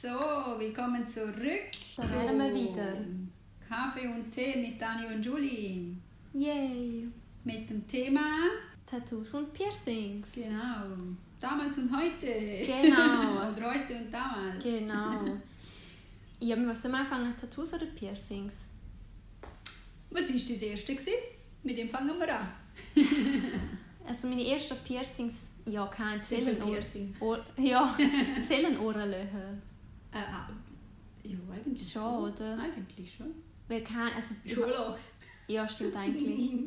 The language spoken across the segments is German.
So, willkommen zurück. Da wären wir wieder. Kaffee und Tee mit Dani und Julie. Yay! Mit dem Thema, Tattoos und Piercings. genau, damals und heute. Genau. oder heute und damals. Genau. Ja, wir müssen anfangen, Tattoos oder Piercings? Was war das erste? Gewesen? Mit dem fangen wir an. Also meine ersten Piercings, ja, kein Sind Zellen. ein Piercing. Ohr, ja, Zellen Ohrenlöcher. Äh, ah, ja, eigentlich Schon, oder? Eigentlich schon. Weil kein, also, Schulloch. Ja, stimmt eigentlich.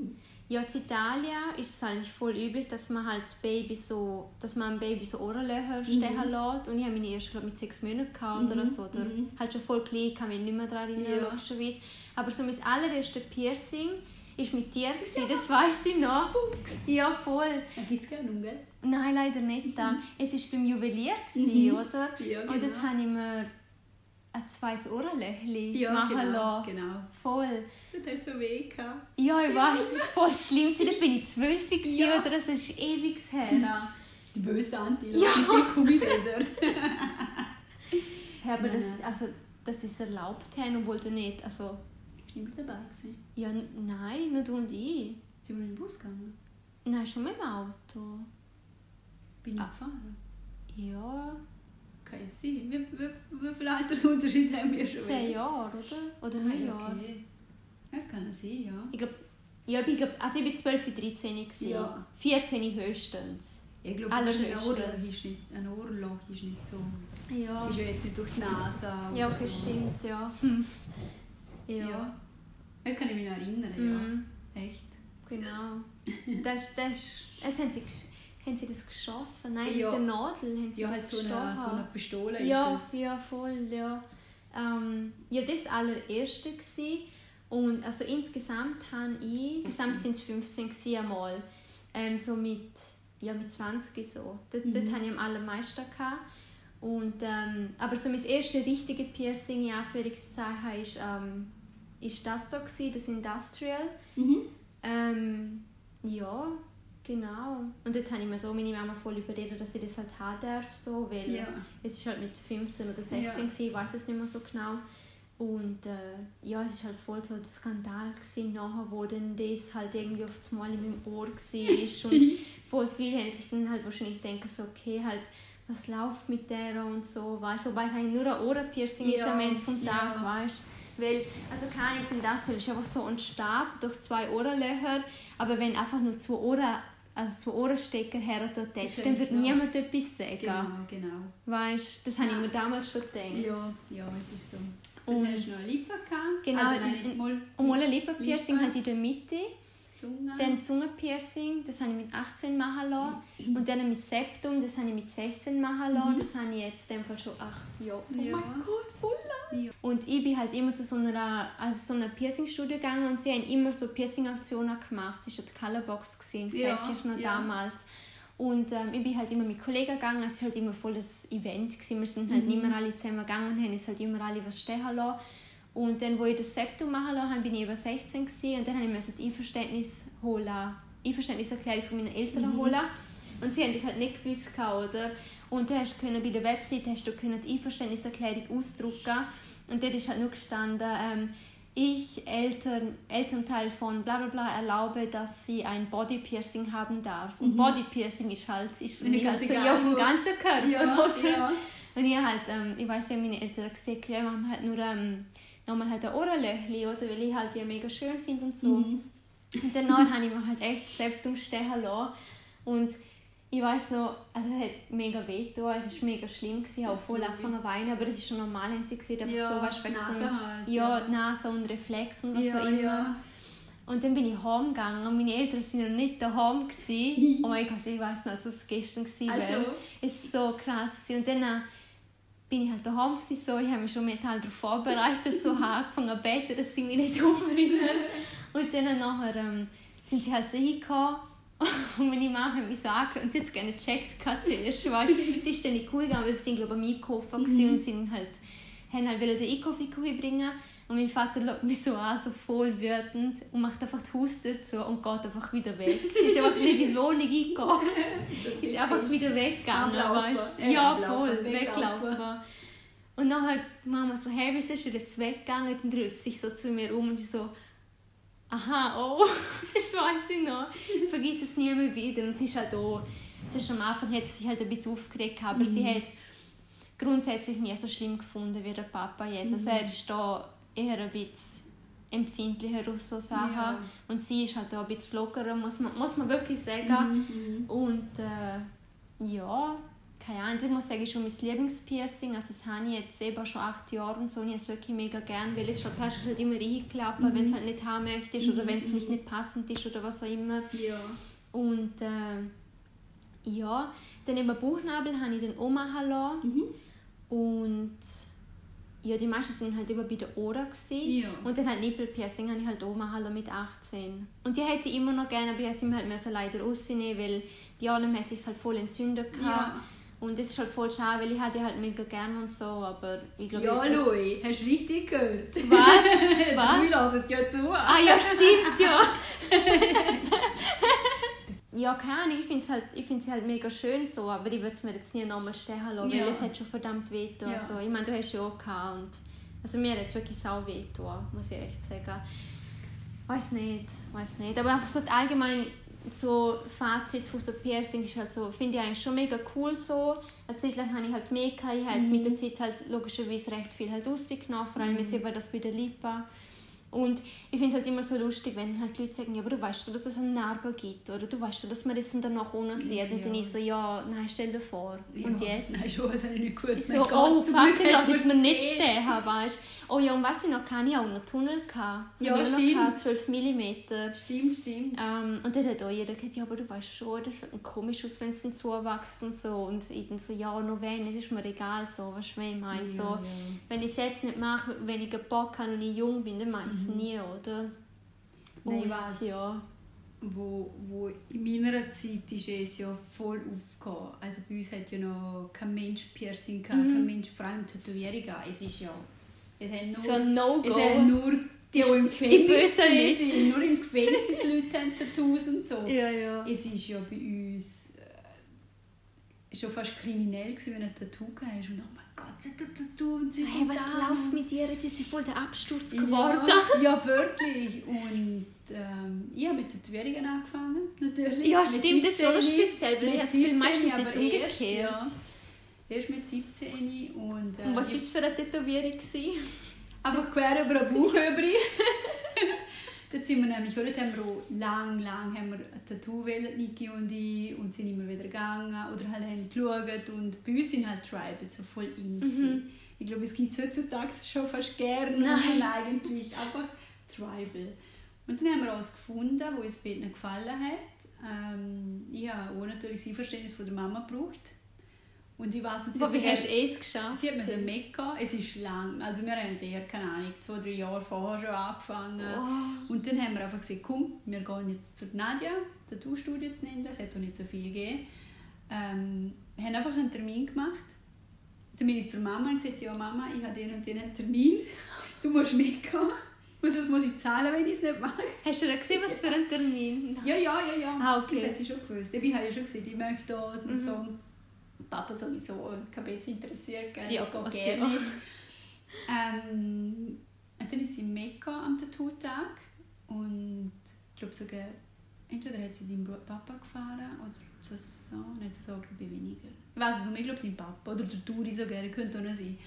Ja, in Italien ist es eigentlich voll üblich, dass man halt das Baby so, dass man ein Baby so Ohrenlöcher stechen lässt. Und ich habe meine erste glaub, mit sechs Monaten gehabt oder Mhm, so. Oder mhm. halt schon voll klein, kann mich nicht mehr daran erinnern, Ja. logischerweise. Aber so mein allererste Piercing war mit dir, gewesen, das weiß ich noch. Ja, voll. Gibt es gerne um, gell? Nein, leider nicht. Da. Es war beim Juwelier, gewesen, Mhm. oder? Ja, Und dort genau. habe ich mir ein zweites Ohrenlöchchen Ja, machen genau. lassen. genau. Voll. Du hast so weh gehabt. Ja, ich weiß, es ist voll schlimm. Da bin ich zwölf Ja. oder das ist ewig her. Die böse Tante, Ja. die Gummibänder. Ja, aber Nein, das, also, das ist erlaubt, haben, obwohl du nicht, also, Ist nicht mehr dabei gewesen. ja, nein, nur du und ich. Sind wir in den Bus gegangen? Nein, schon mit dem Auto. Bin ich Ah. gefahren? Ja, Kann es sein. Wie, wie, wie viel Altersunterschied haben wir schon? zehn Jahre, oder? Oder Ah, neun ja, Jahre. okay. Das kann sein, ja. Ich glaube, ja, ich glaub, also ich war 12, 13 gewesen. Ja. 14 höchstens. Ich glaube, ein Ohrloch ist nicht, ein Ohrloch ist nicht so... Ja. Ist ja jetzt nicht durch die Nase Ja, okay, so. stimmt, ja. Hm. Ja. Ja. Das kann ich mich noch erinnern, Mhm. ja. Echt. Genau. Das, das, es haben sie, haben sie das geschossen? Nein, Ja. mit der Nadel haben sie Ja, das halt so eine, so gestochen. eine Pistole ja, ist es. ja, voll, ja. Ähm, ja, das war das allererste. Gewesen. Und also insgesamt habe ich, insgesamt sind es 15 gewesen einmal, ähm, so mit, ja, mit 20 so. Das, Dort Mhm. hatte ich am allermeisten. Gehabt. Und, ähm, aber so mein erstes richtige Piercing, in Anführungszeichen, ist, ähm, ist das da, gewesen, das Industrial. Mhm. Ähm, ja, genau. Und dort habe ich mir so meine Mama voll überredet, dass ich das halt haben darf, so, weil Ja. es ist halt mit 15 oder 16 Ja. gewesen, ich weiß es nicht mehr so genau. Und äh, ja, es ist halt voll so der Skandal gewesen, nachher, wo dann das halt irgendwie auf das Mal in meinem Ohr war. und voll viele haben sich dann halt wahrscheinlich denken so, okay, halt, was läuft mit der und so, weißt du. Wobei es eigentlich nur ein Ohrenpiercing ist Ja, am Ende vom Tag, ja. weißt weil, also keine Ahnung, sind das ist einfach so ein Stab durch zwei Ohrenlöcher, aber wenn einfach nur zwei Ohren, also zwei Ohrenstecker her und dort ja dann wird klar. niemand etwas sagen. Genau, genau. Weißt das habe ich mir damals schon gedacht. Ja, ja, es ist so. Dann Und- hast du noch eine Lippe gehabt. Genau, Also nein, in- mal Und mal ein Lippenpiercing Lippe. halt in der Mitte. Zunge. Dann Zungenpiercing, das habe ich mit 18 machen lassen. Und dann mein Septum, das habe ich mit 16 machen lassen. Das habe ich jetzt in dem Fall schon 8 Jahre. Oh Ja. mein Gott, voll lang. Ja. Und ich bin halt immer zu so einer, also so einer Piercing-Studie gegangen und sie haben immer so Piercing-Aktionen gemacht. Das war ja die Colorbox gewesen, Ja, Feldkirch noch ja. damals. Und ähm, ich bin halt immer mit Kollegen gegangen, es war halt immer voll das Event. Gewesen. Wir sind halt Mhm. immer alle zusammen gegangen und haben uns halt immer alle was stehen lassen. Und dann, wo ich das Septum machen lassen habe, bin ich über 16 gewesen, und dann habe ich mir also die Einverständnis holen, Einverständniserklärung von meinen Eltern Mhm. holen. Und sie haben das halt nicht gewusst, gehabt, oder? Und du hast können, bei der Website hast du können die Einverständniserklärung ausdrucken und dort ist halt nur gestanden, ähm, ich, Eltern, Elternteil von bla bla bla, erlaube, dass sie ein Bodypiercing haben darf. Und Bodypiercing ist halt, ist für mich Ganz so egal, ja, auf dem ganzen Körper, Ja, oder? ja. Und ich halt, ähm, ich weiß ja, meine Eltern haben gesagt, ja, wir haben halt nur ähm, nochmal halt ein Ohrenlöchli, oder? Weil ich halt die mega schön finde und so. Mhm. Und danach habe ich mir halt echt Septum stechen lassen. Und ich weiß noch, also es hat mega weh getan, es war mega schlimm, gewesen, auch voll angefangen zu weinen, aber das ist schon normal, haben sie gesehen, einfach Ja, so, weißt du, so halt, ja, ja. Nase und Reflex und was Ja, auch immer. ja. Und dann bin ich heimgegangen und meine Eltern waren noch nicht daheim. gewesen. oh mein Gott, ich weiß noch, als es gestern war. Schon? Es war so krass. Und dann äh, bin ich halt daheim gewesen, so. Ich habe mich schon mental darauf vorbereitet, so angefangen zu beten, dass sie mich nicht umbringen. Und dann nachher ähm, sind sie halt so hingekommen und meine Mama hat mich so angeschaut und sie hat es gerne gecheckt zuerst, weil sie ist dann die Kuh gegangen, weil sie sind glaube ich am Einkaufen mhm. und sind halt, haben halt den Einkauf in die Kuh bringen und mein Vater schaut mich so an, so voll wütend und macht einfach die Haustür zu und geht einfach wieder weg. ist einfach nicht in die Wohnung eingegangen. ist einfach wieder weggegangen, weißt du? Ja, voll, weglaufen. weglaufen. Und dann hat Mama so, hey, wieso ist er jetzt weggegangen? Und dreht sich so zu mir um und sie so, aha, oh, das weiß ich noch. Ich vergiss es nie mehr wieder. Und sie ist halt auch, das am Anfang hat sie sich halt ein bisschen aufgeregt, aber mhm. sie hat es grundsätzlich nie so schlimm gefunden wie der Papa jetzt. Also mhm. er ist da eher ein bisschen empfindlicher auf so Sachen. Ja. Und sie ist halt auch ein bisschen lockerer, muss man, muss man wirklich sagen. Mhm, mhm. und äh, ja, keine Ahnung, ich muss sagen, schon mein Lieblingspiercing. Also das habe ich jetzt eben schon acht Jahre und so. Und ich es wirklich mega gern, weil es schon fast halt immer eingeklappt, mhm. wenn es halt nicht haben möchtest mhm. oder wenn es vielleicht nicht passend ist oder was auch immer. Ja. Und äh, ja, dann eben Bauchnabel habe ich dann auch machen lassen. Mhm. Und ja, die meisten sind halt immer bei der Ora Ja. Und dann halt Nippelpiercing habe ich halt auch machen mit 18. Und die hätte ich immer noch gerne, aber ich habe halt leider rausnehmen, weil bei allem hat es halt voll entzündet. Ja. Und das ist halt voll schade, weil ich hatte die halt mega gerne und so, aber ich glaube... Ja, Louis, hast du richtig gehört? Was? Was? Wir hören ja zu. Ah ja, stimmt, ja. ja, keine Ahnung, ich finde halt, sie halt mega schön so, aber ich würde es mir jetzt nie nochmal stehen lassen, ja. weil es hat schon verdammt weh ja. also, Ich meine, du hast ja auch gehabt und... Also mir hat es wirklich sau weh muss ich echt sagen. Weiß nicht, weiß nicht. Aber einfach so allgemein so Fazit von so Piercing ist halt so, finde ich eigentlich schon mega cool so. Eine Zeit lang habe ich halt mehr gehabt, ich habe mhm. mit der Zeit halt logischerweise recht viel halt rausgenommen, vor allem mhm. jetzt eben das bei der Lippe. Und ich finde es halt immer so lustig, wenn halt Leute sagen, ja, aber du weißt doch, dass es eine Narbe gibt, oder du weißt doch, dass man das dann danach ohne sieht. Ja. Und dann ich so, ja, nein, stell dir vor. Ja. Und jetzt? Nein, schon, das habe ich nicht gut So, oh, fuck, ich dass man nicht stehen haben, weißt Oh ja, und was ich noch kann, ich auch noch Tunnel gehabt. Ja, ich stimmt. Noch 12 mm. Stimmt, stimmt. Ähm, und dann hat auch jeder gesagt, ja, aber du weißt schon, das sieht komisch aus, wenn es dann zuwächst und so. Und ich dann so, ja, noch wenn, es ist mir egal, so, weißt du, was ich meine? Ja, so. Wenn ich es jetzt nicht mache, wenn ich einen Bock habe und ich jung bin, dann mache ich mhm. nie, oder? Nein, und, weiß, ja. Wo, wo in meiner Zeit ist es ja voll aufgekommen. Also bei uns hat ja noch kein Mensch Piercing, gehabt, mhm. kein Mensch vor allem. Es ist ja es haben nur, so No-Go. Es haben nur die, die, im Gefängnis die bösen Leute. Sind, nur im Gefängnis Leute haben Tattoos und so. Ja, ja. Es ist ja bei uns schon fast kriminell gewesen, wenn du ein Tattoo hast und oh mein Gott, ein Tattoo und sie Hey, was an. läuft mit dir? Jetzt ist sie voll der Absturz geworden. Ja, ja wirklich. Und ähm, ich habe mit Tätowierungen angefangen, natürlich. Ja, stimmt, das ist schon speziell, weil ich habe viel meistens ist umgekehrt. Erst, ja. Erst mit 17 und... Äh, und was war es für eine Tätowierung? Einfach quer über den Bauch übrig. Dort sind wir nämlich, oder? haben wir auch lang, lang haben wir ein Tattoo wählen, Niki und ich, und sind immer wieder gegangen oder halt haben geschaut und bei uns sind halt Tribal so voll in mhm. Ich glaube, es gibt es heutzutage schon fast gerne Nein. eigentlich einfach Tribal. Und dann haben wir uns gefunden, wo uns beiden gefallen hat. Ähm, ich habe auch natürlich das Verständnis von der Mama gebraucht und ich weiß nicht, Aber wie hast du es geschafft? Sie hat mir den Mekka, es ist lang, also wir haben sehr, keine Ahnung, zwei, drei Jahre vorher schon angefangen. Oh. Und dann haben wir einfach gesagt, komm, wir gehen jetzt zur Nadja, der Tattoo-Studie zu nennen, es hat auch nicht so viel gegeben. Ähm, wir haben einfach einen Termin gemacht. Dann bin ich zur Mama und gesagt, ja Mama, ich habe den und den Termin, du musst mitgehen. Und das muss ich zahlen, wenn ich es nicht mache. Hast du gesehen, was für ein Termin? Ja, ja, ja, ja. Ah, okay. Das hat sie schon gewusst. Ich habe ja schon gesagt, ich möchte das und mhm. so. Papa sowieso bisschen interessiert, gell? Ja, das geht gerne. Ähm, und dann ist sie in Mekka am Tattoo-Tag und ich glaube sogar, entweder hat sie deinen Papa gefahren oder so, so nicht so, glaube ich, weniger. Ich weiß es nicht, ich glaube dein Papa oder der Turi sogar, könnte auch noch sein.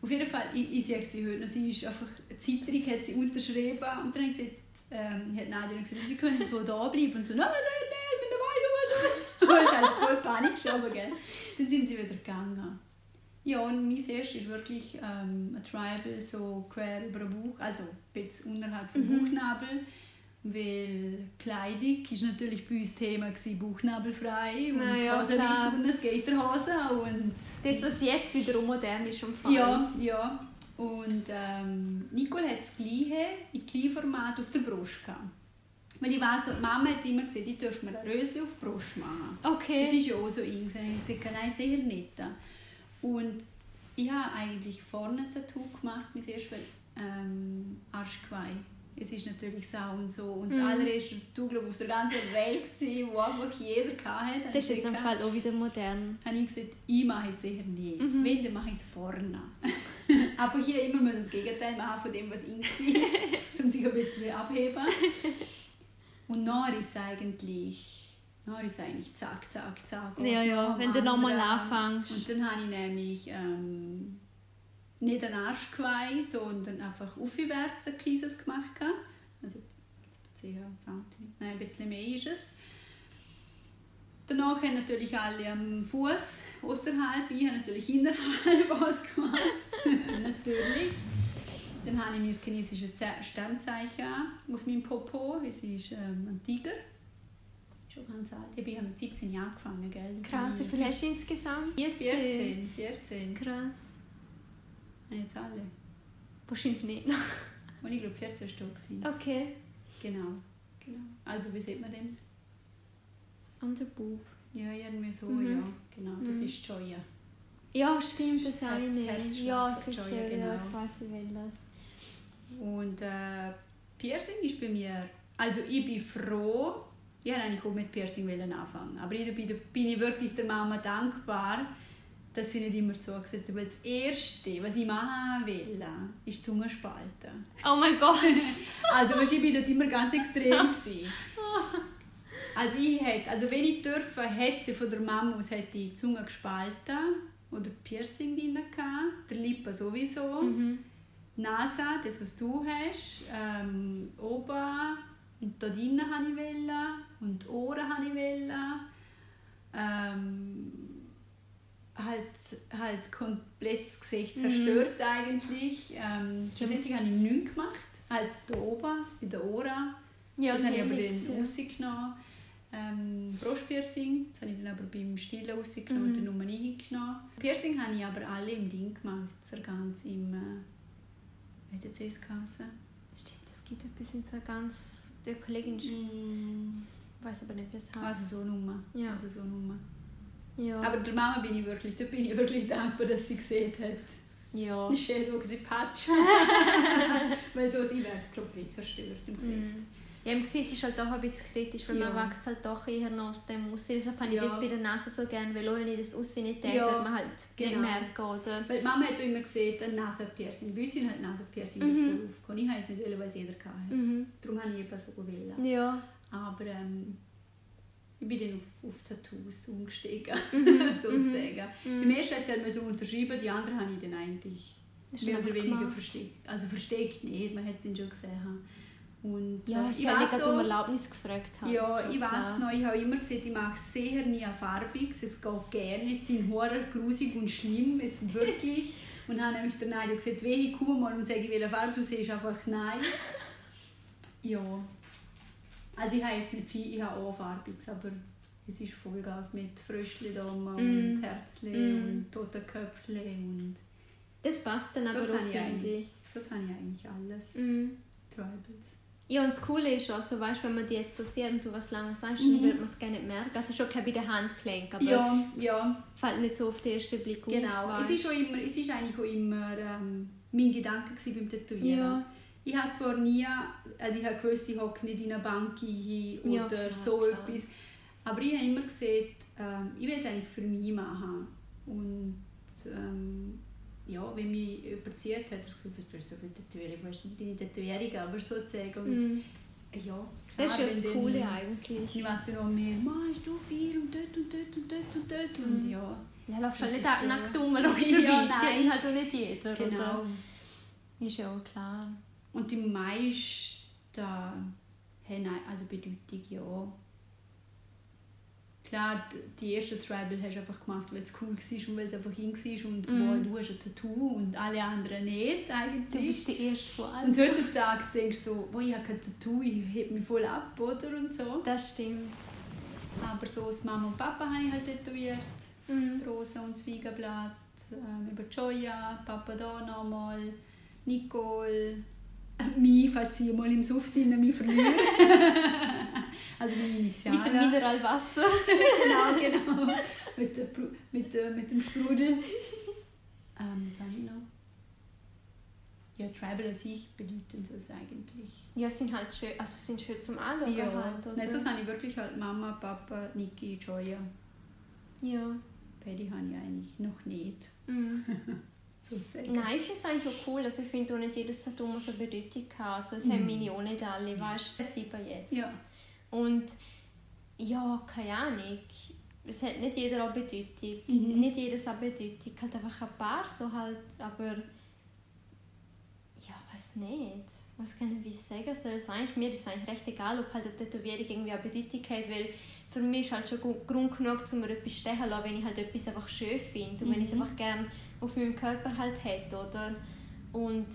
Auf jeden Fall, ich, ich sehe sie heute noch, sie ist einfach, Zeiterung hat sie unterschrieben und dann hat sie ähm, hat Nadja gesagt, sie könnte so da bleiben und so, nein, was nicht, ich bin dabei, du, du. Du hast halt voll Panik geschoben, gell. Dann sind sie wieder gegangen. Ja, und mein erstes ist wirklich ähm, ein Tribal, so quer über den Bauch, also ein bisschen unterhalb vom mhm. Bauchnabel. Weil Kleidung war natürlich bei uns Thema, gewesen, bauchnabelfrei und ja, Hose weit und eine Skaterhose. Und das, was jetzt wiederum modern ist, am Fall. Ja, ja. Und ähm, Nicole hat das gleiche in Kleinformat auf der Brust gehabt. Weil ich weiss, die Mama hat immer gesagt, ich dürfte mir ein Rösli auf die Brust machen. Okay. Das ist ja auch so in. Ich habe gesagt, nein, sicher nicht. Und ich habe eigentlich vorne ein Tattoo gemacht, mein erstes ähm, Arschgeweih. Es ist natürlich Sau und so. Und das mm. allererste Tattoo, glaube auf der ganzen Welt, gewesen, wo einfach jeder hatte. Das ist jetzt im Fall auch wieder modern. habe ich gesagt, ich mache es sicher nicht. Mhm. Wenn, dann mache ich es vorne. Aber hier immer muss das Gegenteil machen von dem, was in war, um sich ein bisschen abheben. Und es eigentlich, es eigentlich zack, zack, zack. Ja, ja, wenn du nochmal anfängst. Und dann habe ich nämlich ähm, nicht einen Arschgeweih, sondern einfach aufwärts ein kleines gemacht. Also ca. 20, nein, ein bisschen mehr ist es. Danach haben natürlich alle am Fuß außerhalb, ich habe natürlich innerhalb was gemacht. natürlich. Dann habe ich mein chinesisches Ze- Sternzeichen auf meinem Popo. Es ist ähm, ein Tiger. Schon ganz alt. Ich habe mit 17 Jahren angefangen, gell? Krass, wie viel hast du insgesamt? 14. 14. Krass. Nein, jetzt alle. Wahrscheinlich nicht. Und ich glaube 14 Stück sind Okay. Genau. genau. Also wie sieht man den? An der Bub. Ja, irgendwie so, Mhm. ja. Genau, Mhm. das ist Joya. Ja, stimmt, das Herz- eine. Herzschlag Ja, von sicher. Joya, genau. Ja, jetzt weiss ich welches. Und äh, Piercing ist bei mir, also ich bin froh, ich wollte eigentlich auch mit Piercing anfangen, aber ich bin, bin ich wirklich der Mama dankbar, dass sie nicht immer zugesetzt hat, das Erste, was ich machen will, ist Zungenspalten. Oh mein Gott! Also weißt, ich bin dort immer ganz extrem. Also ich hätte, also wenn ich dürfen hätte von der Mama aus, hätte ich die Zunge gespalten oder Piercing drin gehabt, der Lippe sowieso, mhm. Nase, das was du hast, ähm, oben und da drinnen habe ich wollen und Ohren habe ich wollen. Ähm, halt, halt komplett das Gesicht zerstört eigentlich. Ähm, schlussendlich habe ich nichts gemacht. Halt da oben, bei den Ohren. Ja, das habe ich aber dann ja. rausgenommen. Ähm, Brustpiercing, das habe ich dann aber beim Stillen rausgenommen Mhm. und dann nur eingenommen. Piercing habe ich aber alle im Ding gemacht, so ganz im... Äh, das geheißen? Stimmt, es gibt etwas in so ganz. Der Kollegin. Mm. Ich weiß aber nicht, wie es heißt. Also so Nummer. Ja. Also so Nummer. Ja. Aber der Mama bin ich wirklich, da bin ich wirklich dankbar, dass sie gesehen hat. ja. Die Shadow, sie patsch. Weil so sie wäre komplett zerstört im Gesicht. Mhm. Ja, im Gesicht ist halt auch ein bisschen kritisch, weil Ja. man wächst halt doch eher noch aus dem Aussehen. Deshalb habe ich Ja. das bei der Nase so gerne, weil auch wenn ich das Aussehen nicht denke, Ja, wird man halt genau. nicht merken, oder? Weil die Mama hat immer gesehen, ein Nasenpiercing. Bei uns sind halt Nasenpiercing Mhm. aufgekommen. Ich habe es nicht wollen, weil es jeder hatte. Mhm. Darum habe ich eben so gewählt. Ja. Aber ähm, ich bin dann auf, auf Tattoos umgestiegen, Mhm. sozusagen. Mhm. Beim ersten hat sie halt so unterschrieben, die anderen habe ich dann eigentlich mehr oder weniger gemacht. versteckt. Also versteckt nicht, man hat es dann schon gesehen. Und, Ja, äh, ich ich habe weiß so, um Erlaubnis gefragt. Halt. ja, ich weiß noch, ich habe immer gesagt, ich mache sehr nie ein farbiges, es geht gerne es sind Horror, grusig und schlimm, es sind wirklich. Und habe nämlich der Nadia gesagt, wehe, ich komme mal und sage, welche Farbe du siehst, einfach nein. Ja. Also ich habe jetzt nicht viel, ich habe auch farbiges, aber es ist Vollgas mit Fröschli da Mm. und Herzli Mm. und Totenköpfli und Das passt dann So aber auch, ich finde eigentlich. ich. so habe ich eigentlich alles. Mhm. Tribals. Ja, und das Coole ist also, weißt, wenn man die jetzt so sieht und du was lange sagst, Mhm. dann wird man es gar nicht merken. Also schon bei den Handgelenk, aber Ja, ja, fällt nicht so auf den ersten Blick genau. auf. Es ist, immer, es ist eigentlich auch immer ähm, mein Gedanke gewesen beim Tätowieren. Ja. Ich habe zwar nie, also ich habe gewusst, ich hocke nicht in einer Bank hin oder Ja, klar, so klar. etwas. Aber ich habe immer gesehen, ähm, ich will es eigentlich für mich machen. Und ähm, ja, wenn mich überzieht hat, das Gefühl, du hast so viel Tätowierung, du hast nicht deine Tätowierung, aber sozusagen. Und Mhm. ja, Das ist ja klar, das wenn Coole dann- eigentlich. Ich weiss ja noch mehr, «Ma, hast du vier und dort und dort und dort und dort. Und Mhm. ja, Ja, läufst Das halt nicht schon- nackt rum, logischerweise. Ja, nein. halt auch nicht jeder, genau. oder? Ist ja auch klar. Und die meisten haben also Bedeutung, ja. Klar, die erste Tribal hast du einfach gemacht, weil es cool war und weil es einfach in war und Mhm. wow, du hast ein Tattoo und alle anderen nicht Du eigentlich. bist die Erste von allen. Und heutzutage denkst du so, oh, ich habe kein Tattoo, ich heb mich voll ab, oder? Und so. Das stimmt. Aber so das Mama und Papa habe ich halt tätowiert. Mhm. die Rose und das Feigenblatt, ähm, über Joya, Papa da nochmal, Nicole, äh, mich, falls ich mal im Suff drin mich verliere. also meine Initialen. Mit dem Mineralwasser. genau, genau. mit, der, mit, äh, mit dem Sprudel. ähm, was habe ich noch? Ja, Tribal an sich bedeuten so es eigentlich. Ja, sind halt schön, also sind schön zum Anschauen Ja, halt, oder? Nein, so habe ich wirklich halt Mama, Papa, Niki, Joya. Ja. Paddy habe ich eigentlich noch nicht. Mhm. sozusagen. Nein, ich finde es eigentlich auch cool. Also ich finde auch nicht jedes Tattoo muss eine Bedeutung haben. Also es haben meine auch nicht alle, weißt du, sieben jetzt. Ja. Und ja, keine Ahnung. Es hat nicht jeder eine Bedeutung. Mhm. Nicht jedes eine Bedeutung. Halt einfach ein paar so halt, aber ja, weiß nicht. Was kann ich wie sagen soll? Also eigentlich, mir ist es eigentlich recht egal, ob halt eine Tätowierung irgendwie eine Bedeutung hat, weil für mich ist halt schon Grund genug, um mir etwas stechen zu lassen, wenn ich halt etwas einfach schön finde und wenn ich es Mhm. einfach gerne auf meinem Körper halt hätte, oder? Und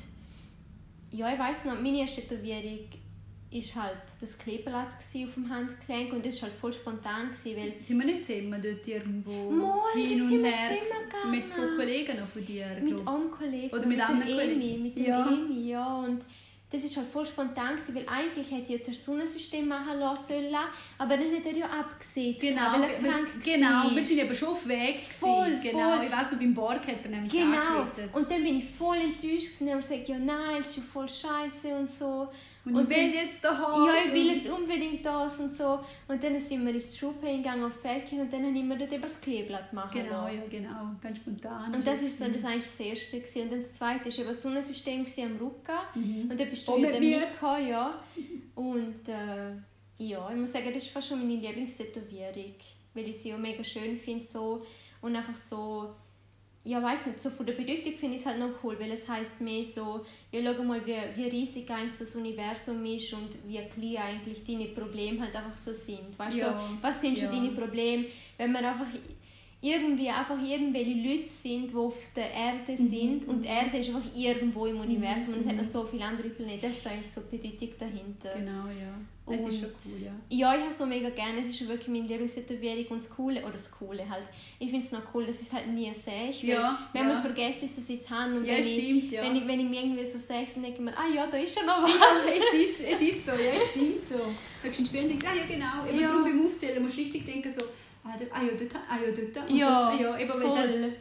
ja, ich weiß noch, meine erste Tätowierung ist halt das Kleeblatt auf dem Handgelenk und das war halt voll spontan, gsi, weil Sind wir nicht zusammen dort irgendwo Mal, hin und her? Mit zwei Kollegen noch von dir? mit glaub. einem Kollegen, Oder mit dem anderen Emi, mit dem Ja. Emi, ja, und das ist halt voll spontan gewesen, weil eigentlich hätte ich jetzt ein Sonnensystem machen lassen sollen, aber dann hat er ja abgesehen, Genau, weil er wir- krank genau, war. wir sind eben schon auf Weg. gewesen. Voll, genau. voll. Ich weiss noch, beim Borg hat er nämlich Genau. angerufen. Und dann bin ich voll enttäuscht gewesen. und habe gesagt, ja nein, es ist ja voll scheiße und so. Und, Und ich will dann- jetzt daheim. Ja, ich will jetzt unbedingt das und so. Und dann sind wir ins Schuppe gegangen auf Felkin und dann haben wir dort eben das Kleeblatt machen Genau, ja, genau. Ganz spontan. Und das ist so das eigentlich das Erste. Gewesen. Und dann das Zweite war eben das Sonnensystem am Rücken. Mhm. Und dann bist du dann mir. mitgekommen, ja. Und äh, ja, ich muss sagen, das ist fast schon meine Lieblingstätowierung. Weil ich sie auch mega schön finde so. Und einfach so, ja weiß nicht, so von der Bedeutung finde ich es halt noch cool, weil es heißt mehr so, ja schau mal, wie, wie riesig eigentlich so das Universum ist und wie klein eigentlich deine Probleme halt einfach so sind. Weißt du, Ja. so, was sind schon Ja. deine Probleme, wenn man einfach irgendwie einfach irgendwelche Leute sind, die auf der Erde Mhm. sind und die Erde ist einfach irgendwo im Universum und es hat noch so viele andere Planeten. Das ist eigentlich so die Bedeutung dahinter. Genau, ja. Es ist schon cool, ja. Ja, ich habe so mega gerne. Es ist schon wirklich meine Lieblingstätowierung und das Coole, oder das Coole halt. Ich finde es noch cool, dass ich es halt nie sehe. Ja, wenn ja. man vergisst, ist, dass ich es habe. Und Ja, wenn, ich, stimmt, ja. wenn, ich, wenn ich mir irgendwie so sehe, dann denke ich mir, ah ja, da ist ja noch was. Es ist, es ist so, ja, es stimmt so. Du kannst spielen und denkst, ah ja, genau. Eben Ja. darum beim Aufzählen musst du richtig denken, so, ah, dort, ah ja, dort, ah ja, dort. Und Ja, dort, ja. Eben, voll. halt,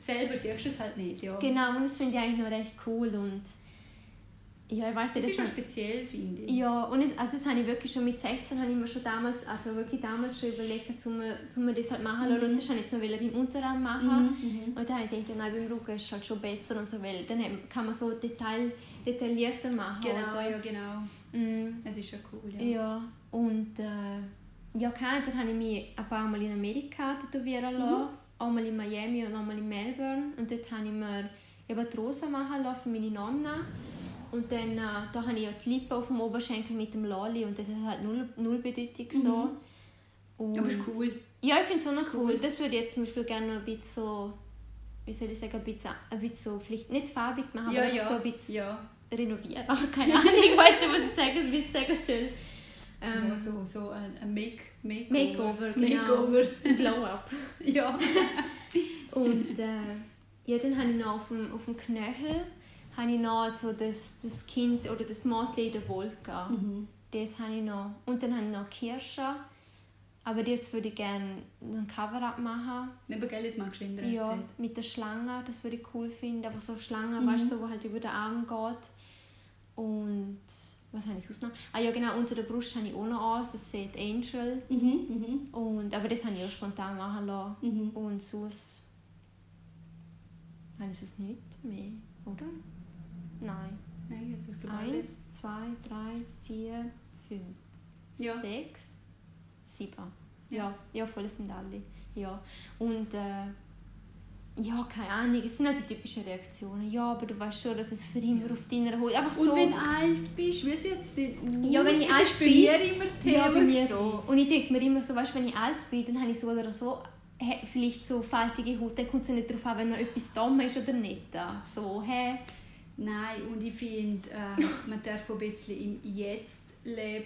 selber siehst du es halt nicht, ja. Genau, und das finde ich eigentlich noch recht cool. Und ja, ich weiß Es nicht, ist schon das speziell, finde ich. Ja, und es, also das habe ich wirklich schon mit 16 habe ich mir schon damals, also wirklich damals schon überlegt, um mir, um mir das halt machen. Mhm. Und sonst habe ich es noch beim Unterarm machen. Mhm, Und dann habe ich gedacht, ja, nein, beim Rücken ist es halt schon besser und so, weil dann kann man so detail, detaillierter machen. Genau, oder? ja, genau. Mm, Es ist schon cool, ja. ja, und äh, ja, keine, dann habe ich mich ein paar Mal in Amerika tätowieren Mhm. lassen. Einmal in Miami und einmal in Melbourne. Und dort habe ich mir eben die Rosa machen lassen für meine Nonna. Und dann äh, da habe ich ja die Lippen auf dem Oberschenkel mit dem Loli und das hat halt null, null Bedeutung so. Mhm. Aber ist cool. Ja, ich finde es auch noch cool. Das würde ich jetzt zum Beispiel gerne noch ein bisschen so, wie soll ich sagen, ein bisschen, ein bisschen so, vielleicht nicht farbig machen, Ja, aber ja. so ein bisschen Ja, renovieren. Ach, keine Ahnung, ich weiß nicht, was ich sagen, wie ich sagen soll. Ähm, ja so, so ein, ein Make, Makeover. Makeover, genau. Makeover. ein Glow-Up. ja. Und äh, ja, dann habe ich noch auf dem, auf dem Knöchel habe ich noch so das, das Kind oder das Mädchen in der Wolke. Mhm. Das habe ich noch. Und dann habe ich noch Kirsche. Aber jetzt würde ich gerne ein Cover-Up machen. Aber gell, das magst du in der Ja, Zeit. mit der Schlange, das würde ich cool finden. Aber so Schlange, Mhm. weißt du, so, wo halt über den Arm geht. Und was habe ich sonst noch? Ah ja, genau, unter der Brust habe ich auch noch an, das sieht Angel. Mhm, mhm, Und, aber das habe ich auch spontan machen lassen. mhm. Und sonst habe ich sonst nicht mehr, oder? Nein. Nein, ich alles. Eins, zwei, drei, vier, fünf, Ja. sechs, sieben. Ja. Ja, ja, voll sind alle. Ja. Und äh, ja, keine Ahnung, es sind halt die typischen Reaktionen. Ja, aber du weißt schon, dass es für immer auf deiner Haut einfach Und so... wenn du alt bist, wie sieht es denn aus? Ja, wenn ich alt ist bei bin- mir immer das Thema. Ja, bei mir auch. Und ich denke mir immer so, weißt, wenn ich alt bin, dann habe ich so oder so vielleicht so faltige Haut. Dann kommt es ja nicht darauf an, wenn noch etwas dumm ist oder nicht. So, hä? Nein, und ich finde, äh, man darf ein bisschen im Jetzt leben.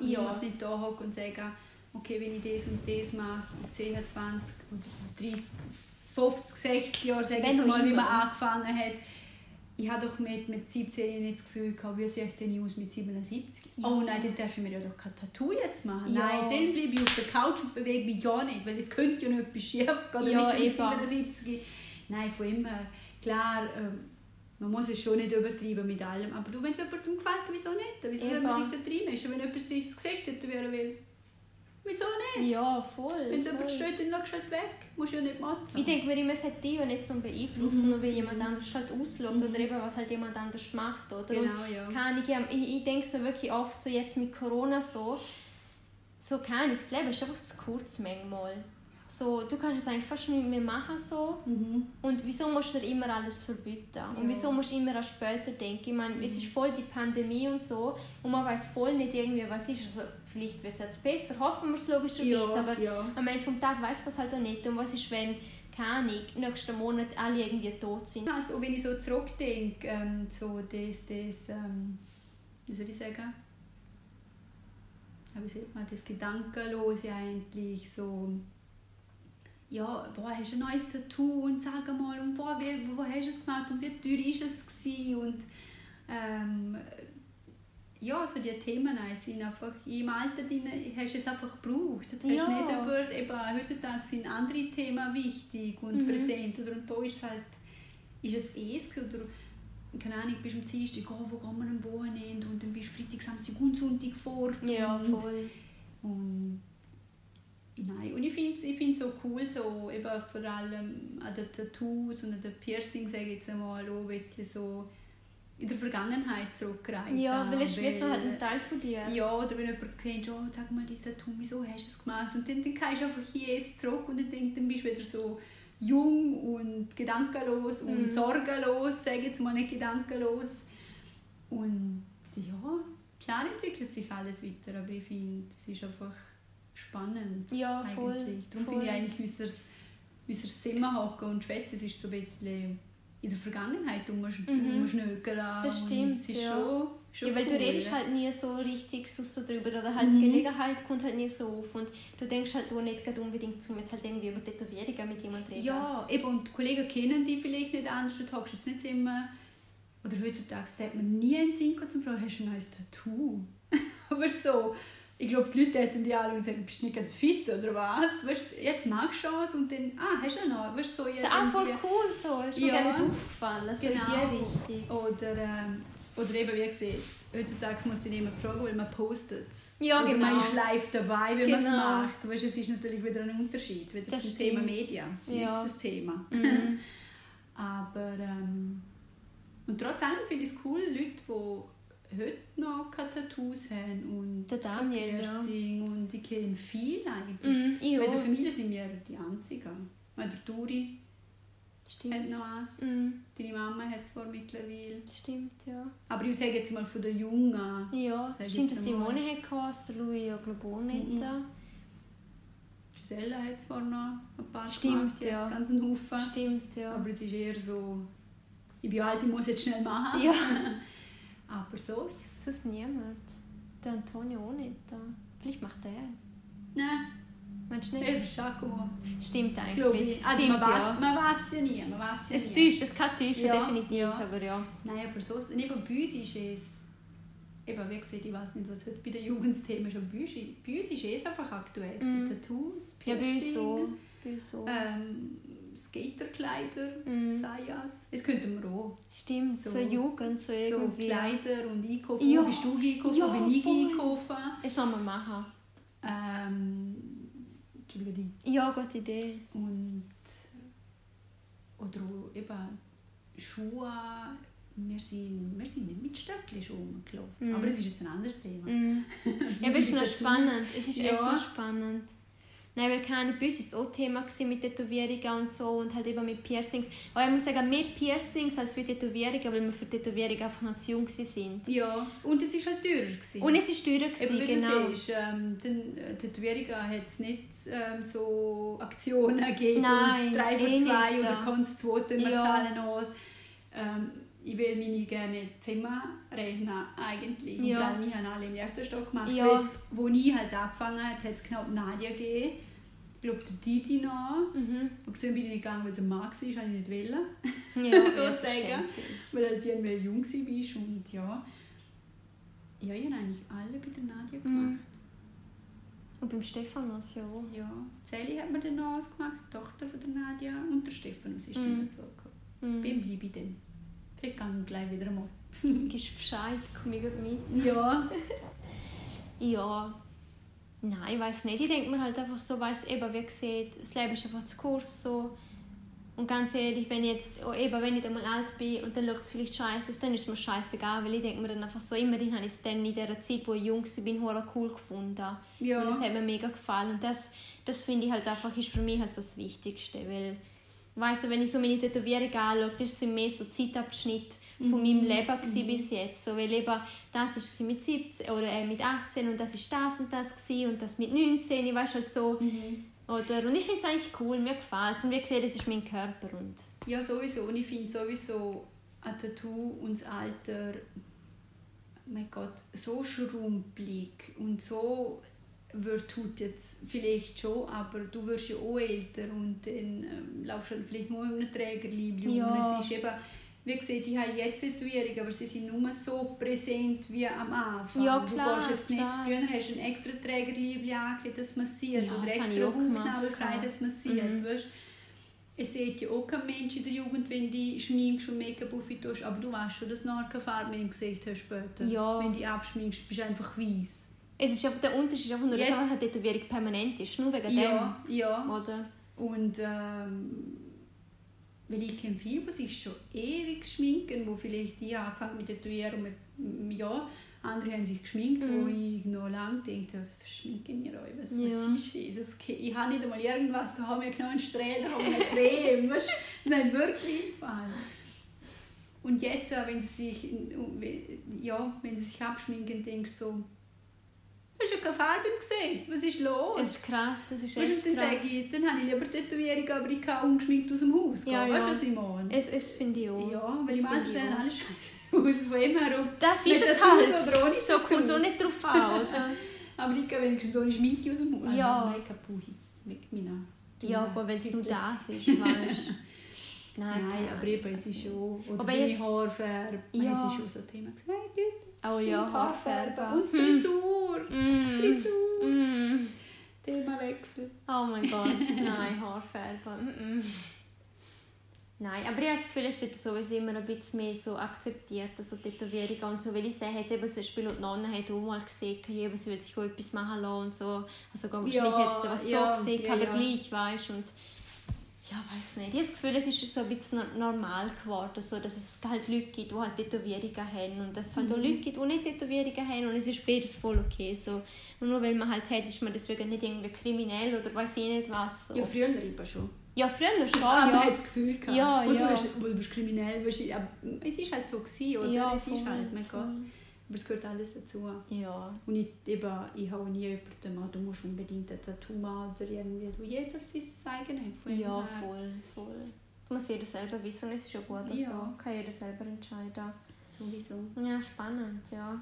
Und Ja. Man muss nicht da hocken und sagen, okay, wenn ich das und das mache, in 10, 20, oder 30, 50, 60 Jahren, sage ich mal, wie man angefangen hat. Ich habe doch mit, mit 17 nicht das Gefühl gehabt, wie sehe ich denn aus mit 77? Ja. Oh nein, dann darf ich mir ja doch kein Tattoo jetzt machen. Ja. Nein, dann bleibe ich auf der Couch und bewege mich ja nicht, weil es könnte ja noch etwas schief gehen Ja, mit dem eben. 77. Nein, von immer. Klar, ähm, man muss es schon nicht übertreiben mit allem, aber du, wenn es jemandem gefällt, wieso nicht? Wieso soll man sich da reinmischen? Wenn jemand sich das Gesicht tätowieren will, Wieso nicht? Ja, voll. Wenn es jemand steht, dann schaust du halt weg. Musst ja nicht motzen. Ich denke mir immer, es hat dich ja nicht zum Beeinflussen, Mhm. nur weil jemand anders halt auslöst Mhm. oder eben was halt jemand anders macht. Oder? Und Genau, ja. Ahnung, ich, ich, ich denke es mir wirklich oft so jetzt mit Corona so, so keine Ahnung, das Leben ist einfach zu kurz manchmal. So, du kannst jetzt eigentlich fast nichts mehr machen so. Mhm. Und wieso musst du immer alles verbieten? Und Ja. wieso musst du immer an später denken? Ich meine, es ist voll die Pandemie und so und man weiß voll nicht irgendwie, was ist. Also, vielleicht wird es jetzt besser, hoffen wir es logischerweise, aber ja. am Ende vom Tag weiß man es halt auch nicht. Und was ist, wenn, keine Ahnung, nächsten Monat alle irgendwie tot sind? Also, wenn ich so zurückdenke, ähm, so das, das ähm, wie soll ich sagen, Ja, wie sagt man, das Gedankenlose eigentlich, so, ja, boah, hast du ein neues Tattoo und sag mal, und wo, wie, wo hast du es gemacht und wie teuer ist es gewesen und ähm, ja, so die Themen sind einfach, im Alter drin hast du es einfach gebraucht. Du hast Ja. nicht über, eben, heutzutage sind andere Themen wichtig und Mhm. präsent. Oder, und da ist es halt, ist es eh so, oder, keine Ahnung, bist am Dienstag, oh, wo gehen wir am Wochenende und dann bist du Freitag, Samstag und Sonntag fort. Ja, und, voll. und Nein, und ich finde es ich find's so cool, so eben vor allem an den Tattoos und an den Piercings, sage ich jetzt einmal, auch ein bisschen so in der Vergangenheit zurückreisen. Ja, weil es ist wie so halt ein Teil von dir. ja, oder wenn jemand sieht, oh, sag mal, dieses Tattoo, wieso hast du es gemacht? Und dann, dann gehst du einfach hier zurück und dann, dann bist du wieder so jung und gedankenlos und Mhm. sorgenlos, sage jetzt mal nicht gedankenlos. Und ja, klar entwickelt sich alles weiter, aber ich finde, es ist einfach spannend. Ja, voll. eigentlich. Darum voll. finde ich eigentlich unser, unser Zimmer hocken und schwätzen, es ist so ein bisschen in der Vergangenheit umsch- Mhm. umschnökern. Das stimmt, Es ist ja. schon, schon Ja, weil du cool. redest halt nie so richtig so, drüber oder halt Mhm. die Gelegenheit kommt halt nie so auf und du denkst halt auch nicht unbedingt zum jetzt halt irgendwie über Tätowierungen mit jemandem reden. Ja, eben, und die Kollegen kennen die vielleicht nicht anders, du talkst jetzt nicht immer, oder heutzutage hat man nie einen Sinn zum Fragen, hast du ein neues Tattoo? Aber so, ich glaube, die Leute hätten die alle und sagen, bist du nicht ganz fit oder was? Weißt, du, jetzt magst du es und dann, ah, hast du noch? Weißt, so ist auch voll cool so, ist mir Ja. gar nicht aufgefallen, so Genau. in die Richtung. Oder, ähm, oder eben, wie gesagt, heutzutage muss dich niemand fragen, weil man postet es. Ja, oder genau. man ist live dabei, wenn man es Genau. macht. Weißt, es ist natürlich wieder ein Unterschied, wieder Das zum stimmt. Thema Medien. Ja. Nächstes Thema. Mhm. Aber ähm, und trotz allem finde ich es cool, Leute, die heute noch keine Tattoos haben und Der Daniel, kein ja. Piercing und ich kenne viel eigentlich. Mhm, ich Bei der. Familie sind wir die Einzigen. Weil der Turi hat Stimmt. noch eins, Mhm, deine Mama hat zwar mittlerweile. stimmt, ja. Aber ich sage jetzt mal von den Jungen. Ja, Sag stimmt. Simone hat der Louis ja glaube auch nicht. Mhm. Giselle hat zwar noch ein paar Stimmt, gemacht, ja. ganz einen Haufen. Stimmt, ja. Aber es ist eher so, ich bin alt, ich muss jetzt schnell machen. Ja. Aber sonst, Sonst niemand. Der Antonio auch nicht. Da. Vielleicht macht er. nein, Meinst du nicht. Das Giacomo. Stimmt Glaube eigentlich. ich. Also Stimmt, man, weiß, ja. man weiß ja nie, man weiß ja Es nie. täuscht, es kann täuschen, Ja, definitiv. ja. Aber ja. Nein, aber sonst, und eben bei uns ist es, eben wie gesagt, ich weiß nicht, was heute bei den Jugendthemen ist, aber bei uns, bei uns ist es einfach aktuell. Mhm. Tattoos, Ja, bei uns Piercing, so. Bei uns so. ähm, Skaterkleider, Mhm. sei es. Das könnten wir auch. Stimmt, so, so- Jugend, so So irgendwie. Kleider und einkaufen. Ja. Bist du einkaufen? Ja, bin ich einkaufen? Das wollen wir machen. Ähm, Entschuldigung. Ja, gute Idee. Und oder eben Schuhe. Wir sind, wir sind nicht mit Stöckchen schon rumgelaufen. Mhm. Aber es ist jetzt ein anderes Thema. Mhm. Ja, aber es ist noch spannend. Es ist echt Ja. noch spannend. Nein, weil keine bei uns war es auch Thema mit Tätowierungen und so und halt eben mit Piercings. Aber ich muss sagen, mehr Piercings als für Tätowierungen, weil wir für Tätowierungen einfach noch zu jung waren. Ja, und es war halt teurer. Gewesen. Und es war teurer, Eben, gewesen, wie genau. du siehst, ähm, den äh, Tätowierungen hat es nicht ähm, so Aktionen gegeben, Nein, so 3 für eh 2 nicht. oder kannst tun wir Ja. zahlen aus. Ähm, ich will meine gerne Zimmer rechnen eigentlich. Und Ja. vor allem, wir haben alle im ersten Stock gemacht. Ja. Wo ich halt angefangen habe, hat es knapp Nadia gegeben. Ich glaube, der Didi noch. Mhm. Aber zu ihm bin ich nicht gegangen, weil es ein Mann war, habe ich nicht wollen. Ja, Sozusagen. Weil halt irgendwie jung war und ja. Ja, ich habe eigentlich alle bei der Nadia gemacht. Mhm. Und beim Stephanus ja. Ja, Sally hat mir dann noch ausgemacht, die Tochter von der Nadia und der Stephanus ist Mhm. dann dazugekommen. Mhm. Bleibe ich denn? Vielleicht kann ich gleich wieder einmal. Gibst Bescheid, komm ich mit. Ja. Ja. Nein, ich weiß nicht. Ich denke mir halt einfach so, weißt eben, wie gesagt, das Leben ist einfach zu kurz so. Und ganz ehrlich, wenn ich jetzt, oh, eben, wenn ich dann mal alt bin und dann schaut es vielleicht scheiße aus, dann ist es mir scheißegal, weil ich denke mir dann einfach so, immerhin habe ich es dann in der Zeit, wo ich jung war, cool gefunden. Ja. Und das hat mir mega gefallen. Und das, das finde ich halt einfach, ist für mich halt so das Wichtigste, weil, weißt du, wenn ich so meine Tätowierung anschaue, das sind mehr so Zeitabschnitte von meinem Leben mhm. bis jetzt. So, weil eben, das war mit 17 oder äh, mit 18 und das ist das und das gewesen, und das mit 19, ich weiß halt so. Mhm. Oder, und ich finde es eigentlich cool, mir gefällt es und wie gesagt, das ist mein Körper. Und ja, sowieso. Und ich finde sowieso ein Tattoo und das Alter, mein Gott, so schrumpelig und so wird tut jetzt vielleicht schon, aber du wirst ja auch älter und dann ähm, laufst du halt vielleicht nur mit einem Trägerliebling ja. es ist eben wie gesagt, ich habe jetzt Tätowierungen, aber sie sind nur so präsent wie am Anfang. Ja, klar, du jetzt nicht, klar. früher hast du ein extra Trägerliebli angelegt, das massiert, ja, oder extra Hautknabelfrei, das massiert, mhm. weißt? Es sieht ja auch kein Mensch in der Jugend, wenn du schminkst und Make-up tust, aber du weißt schon, dass du nachher keine Farbe im Gesicht hast später. Ja. Wenn du abschminkst, bist du einfach weiß. Es ist einfach der Unterschied ist einfach nur, dass ja. eine Tätowierung permanent ist, nur wegen ja, dem. Ja, Oder? Und ähm, weil ich kenne viele, die sich schon ewig schminken, wo vielleicht die angefangen mit Tätowieren mit einem Jahr, andere haben sich geschminkt, mm. wo mhm. ich noch lange denke, verschminken ihr euch, was, ja. was ist das? Ich habe nicht einmal irgendwas, da haben wir genau einen Strahl, da haben wir eine Creme, weißt? Nein, wirklich im Fall. Und jetzt, wenn sie sich, ja, wenn sie sich abschminken, denke ich so, hast ja keine Farbe Gesicht. Was ist los? Das ist krass. Das ist echt dann krass. Sage ich, dann habe ich lieber Tätowierung, aber ich kann ungeschminkt aus dem Haus gehen. Ja, weißt du, ja. was ich meine? Es, es finde ich auch. Ja, weil im Alter sehen alle scheiße aus. Von immer herum. Das ist es halt. So kommt es auch nicht drauf an, oder? aber ich gehe wenigstens ohne Schminke aus dem Haus. Ja. Make-up mit meiner... Ja, aber wenn es nur das ist, weißt Nein, Nein aber eben, es ist schon... Oder aber deine Haarfarbe. Ja. Es ist schon so ein Thema. Oh ja, Haarfarbe. Und Frisur. Mm. Frisur. Mm. Themawechsel. Oh mein Gott, nein, Haarfarbe. Mm nein, aber ich habe das Gefühl, es wird sowieso immer ein bisschen mehr so akzeptiert, also Tätowierungen und so, weil ich sehe, jetzt eben zum Beispiel die Nonne hat auch mal gesehen, ja, sie will sich auch etwas machen lassen und so, also wahrscheinlich ja, jetzt was ja, so gesehen, ja, aber ja. gleich, weißt und ja, weiß nicht. Ich habe das Gefühl, es ist so ein bisschen normal geworden, so, dass es halt Leute gibt, die halt Tätowierungen haben und dass es halt mhm. auch Leute gibt, die nicht Tätowierungen haben und es ist beides voll okay. So. Und nur weil man halt hat, ist man deswegen nicht irgendwie kriminell oder weiß ich nicht was. So. Ja, früher eben schon. Ja, früher schon, Aber ja. man hat das Gefühl gehabt. Ja, und ja. Du, hast, du bist kriminell, weißt, ja, es ist halt so gewesen, oder? Ja, es ist halt, mein Gott. Aber es gehört alles dazu. Ja. Und ich, eben, ich habe nie jemanden, du musst unbedingt ein Tattoo machen oder irgendwie. Du, jeder sein eigenes. Ja, voll, voll. Muss jeder selber wissen und es ist ja gut ja. so. Kann jeder selber entscheiden. Sowieso. Ja, spannend, ja.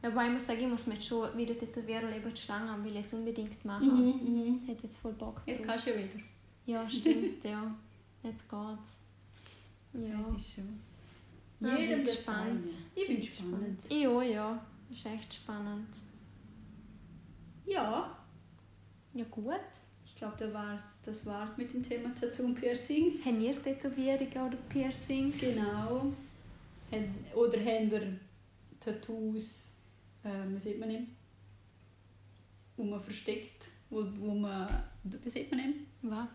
Aber ich muss sagen, ich muss mir schon wieder tätowieren und eben die Schlange will ich jetzt unbedingt machen. Mhm, mhm. Hätte jetzt voll Bock drauf. Jetzt kannst du ja wieder. Ja, stimmt, ja. Jetzt geht's. Ja. Das ist schon... Ja, Jedem gespannt. Ich finde es spannend. Ich auch, ja. Das ist echt spannend. Ja. Ja, gut. Ich glaube, das war's, das war's mit dem Thema Tattoo und Piercing. Haben ihr Tätowierungen oder Piercings? Genau. Oder haben ihr Tattoos, äh, wie sieht man nicht, wo man versteckt, wo, wo man, wie sieht man nicht? Was?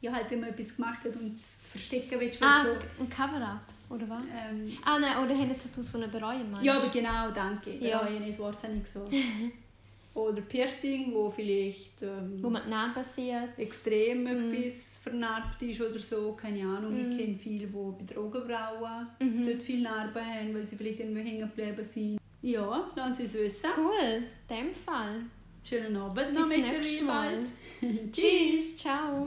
Ja, halt, wenn man etwas gemacht hat und verstecken will. Ah, so. ein Cover-up. Oder was? Ähm, ah nein, oder haben Tattoos von bereuen, meinst Ja, aber genau, danke. Ja. Bereuen, das Wort habe ich gesagt. oder Piercing, wo vielleicht... Ähm, wo man die Narben sieht. Extrem mm. etwas vernarbt ist oder so, keine Ahnung. Mm. Ich mhm. kenne viele, die bei Drogenbrauen mm dort viele Narben haben, weil sie vielleicht irgendwo hängen geblieben sind. Ja, lassen Sie es wissen. Cool, in dem Fall. Schönen Abend noch Bis mit der Tschüss. Tschüss. Ciao.